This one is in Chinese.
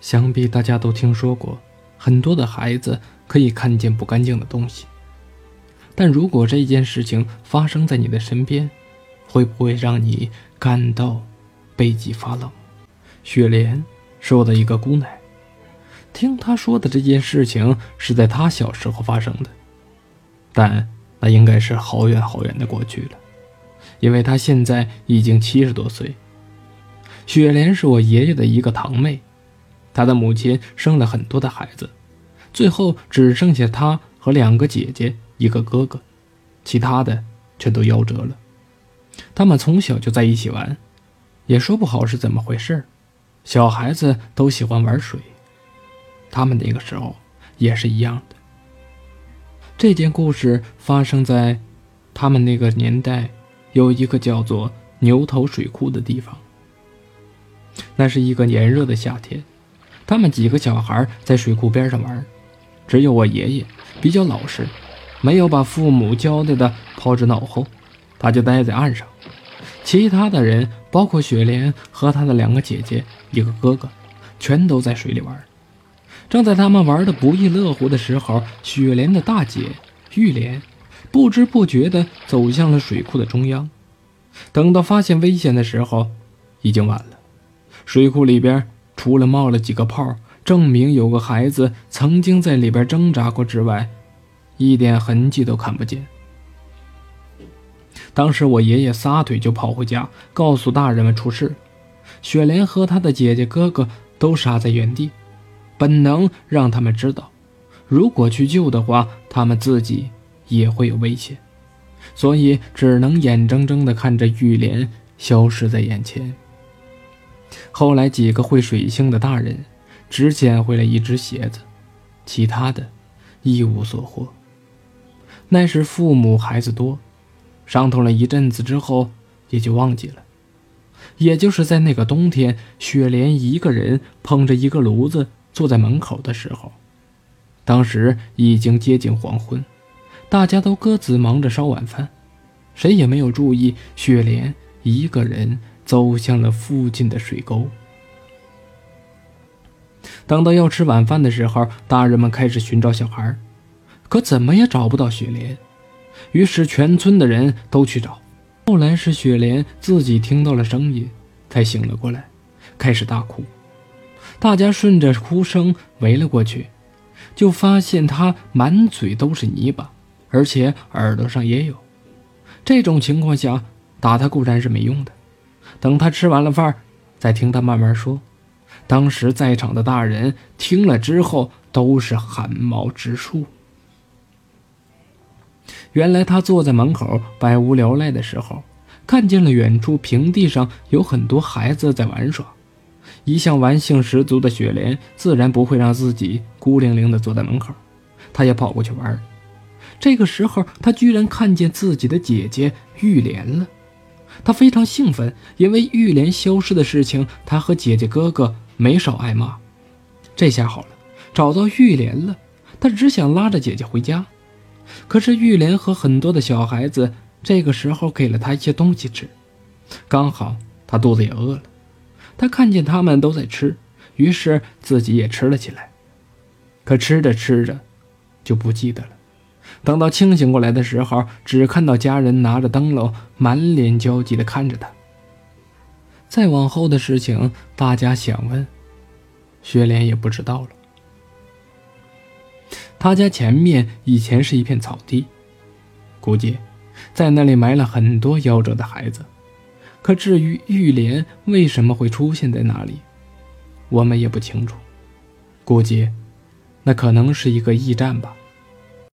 想必大家都听说过，很多的孩子可以看见不干净的东西。但如果这件事情发生在你的身边，会不会让你感到背脊发冷？雪莲是我的一个姑奶，听她说的这件事情是在她小时候发生的，但那应该是好远好远的过去了，因为她现在已经七十多岁。雪莲是我爷爷的一个堂妹。他的母亲生了很多的孩子，最后只剩下他和两个姐姐、一个哥哥，其他的全都夭折了。他们从小就在一起玩，也说不好是怎么回事。小孩子都喜欢玩水，他们那个时候也是一样的。这件故事发生在他们那个年代，有一个叫做牛头水库的地方。那是一个炎热的夏天。他们几个小孩在水库边上玩，只有我爷爷比较老实，没有把父母交代的抛之脑后，他就待在岸上。其他的人，包括雪莲和他的两个姐姐、一个哥哥，全都在水里玩。正在他们玩的不亦乐乎的时候，雪莲的大姐玉莲不知不觉地走向了水库的中央。等到发现危险的时候，已经晚了。水库里边。除了冒了几个泡，证明有个孩子曾经在里边挣扎过之外，一点痕迹都看不见。当时我爷爷撒腿就跑回家，告诉大人们出事。雪莲和她的姐姐哥哥都傻在原地，本能让他们知道，如果去救的话，他们自己也会有危险，所以只能眼睁睁地看着玉莲消失在眼前。后来，几个会水性的大人只捡回来一只鞋子，其他的，一无所获。那时父母孩子多，伤痛了一阵子之后，也就忘记了。也就是在那个冬天，雪莲一个人捧着一个炉子坐在门口的时候，当时已经接近黄昏，大家都各自忙着烧晚饭，谁也没有注意雪莲一个人。走向了附近的水沟。等到要吃晚饭的时候，大人们开始寻找小孩，可怎么也找不到雪莲。于是全村的人都去找。后来是雪莲自己听到了声音，才醒了过来，开始大哭。大家顺着哭声围了过去，就发现她满嘴都是泥巴，而且耳朵上也有。这种情况下，打她固然是没用的。等他吃完了饭，再听他慢慢说。当时在场的大人听了之后，都是汗毛直竖。原来他坐在门口百无聊赖的时候，看见了远处平地上有很多孩子在玩耍。一向玩性十足的雪莲，自然不会让自己孤零零的坐在门口，他也跑过去玩。这个时候，他居然看见自己的姐姐玉莲了。他非常兴奋，因为玉莲消失的事情，他和姐姐哥哥没少挨骂。这下好了，找到玉莲了，他只想拉着姐姐回家。可是玉莲和很多的小孩子这个时候给了他一些东西吃，刚好他肚子也饿了。他看见他们都在吃，于是自己也吃了起来。可吃着吃着，就不记得了。等到清醒过来的时候，只看到家人拿着灯笼，满脸焦急地看着他。再往后的事情，大家想问，雪莲也不知道了。他家前面以前是一片草地，估计在那里埋了很多夭折的孩子。可至于玉莲为什么会出现在那里，我们也不清楚。估计那可能是一个驿站吧。